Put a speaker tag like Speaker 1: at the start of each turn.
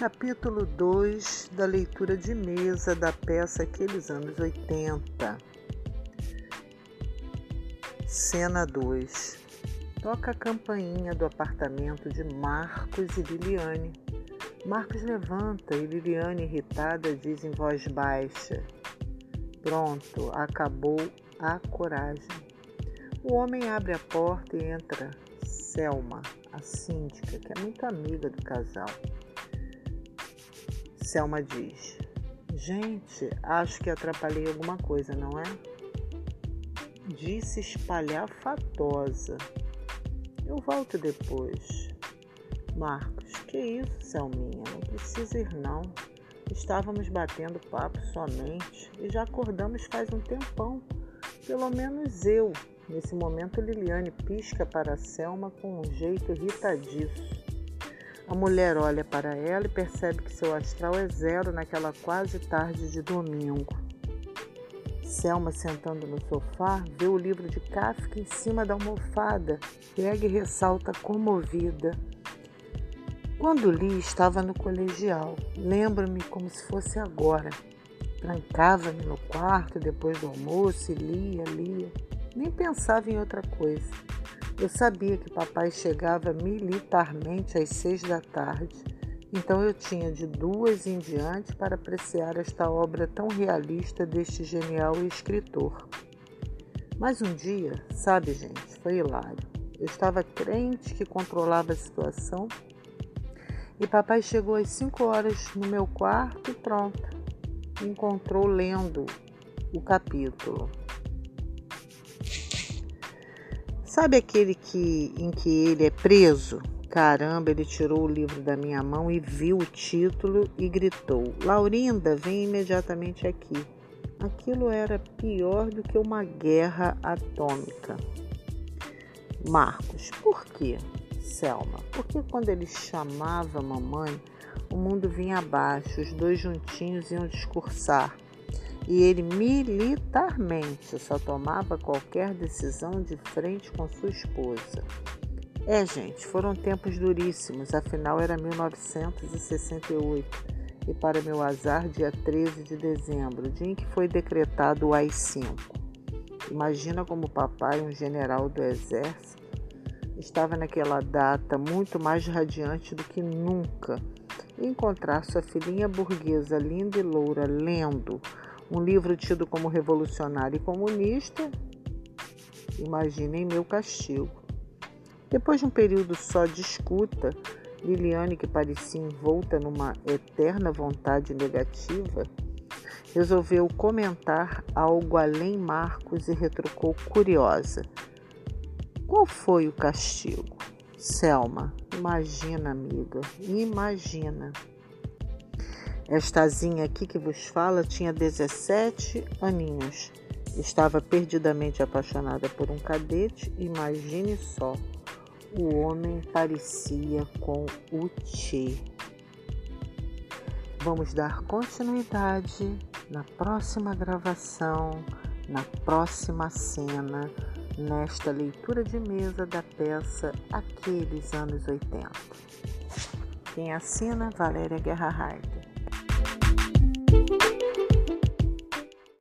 Speaker 1: Capítulo 2 da leitura de mesa da peça Aqueles Anos 80. Cena 2. Toca a campainha do apartamento de Marcos e Liliane. Marcos levanta e Liliane, irritada, diz em voz baixa: Pronto, acabou a coragem. O homem abre a porta e entra Selma, a síndica, que é muito amiga do casal. Selma diz: Gente, acho que atrapalhei alguma coisa, não é? Disse espalhafatosa. Eu volto depois. Marcos, que isso, Selminha? Não precisa ir, não. Estávamos batendo papo somente e já acordamos faz um tempão. Pelo menos eu. Nesse momento, Liliane pisca para Selma com um jeito irritadiço. A mulher olha para ela e percebe que seu astral é zero naquela quase tarde de domingo. Selma, sentando no sofá, vê o livro de Kafka em cima da almofada, pega e ressalta comovida. Quando li, estava no colegial. Lembro-me como se fosse agora. Trancava-me no quarto depois do almoço e lia, lia. Nem pensava em outra coisa. Eu sabia que papai chegava militarmente às seis da tarde, então eu tinha de duas em diante para apreciar esta obra tão realista deste genial escritor. Mas um dia, sabe, gente, foi hilário. Eu estava crente que controlava a situação e papai chegou às cinco horas no meu quarto e pronto. Me encontrou lendo o capítulo. Sabe aquele que, em que ele é preso? Caramba, ele tirou o livro da minha mão e viu o título e gritou: Laurinda, vem imediatamente aqui. Aquilo era pior do que uma guerra atômica. Marcos, por quê? Selma, porque quando ele chamava mamãe, o mundo vinha abaixo, os dois juntinhos iam discursar e ele militarmente só tomava qualquer decisão de frente com sua esposa. É, gente, foram tempos duríssimos, afinal era 1968 e, para meu azar, dia 13 de dezembro, dia em que foi decretado o AI-5. Imagina como papai, um general do exército, estava naquela data muito mais radiante do que nunca. Encontrar sua filhinha burguesa linda e loura lendo um livro tido como revolucionário e comunista, imaginem meu castigo. Depois de um período só de escuta, Liliane, que parecia envolta numa eterna vontade negativa, resolveu comentar algo além Marcos e retrucou curiosa. Qual foi o castigo? Selma, imagina, amiga, imagina. Estazinha aqui que vos fala tinha 17 aninhos. Estava perdidamente apaixonada por um cadete. Imagine só, o homem parecia com o Tchê. Vamos dar continuidade na próxima gravação, na próxima cena, nesta leitura de mesa da peça Aqueles Anos 80. Quem assina? Valéria Guerra Harder. thank you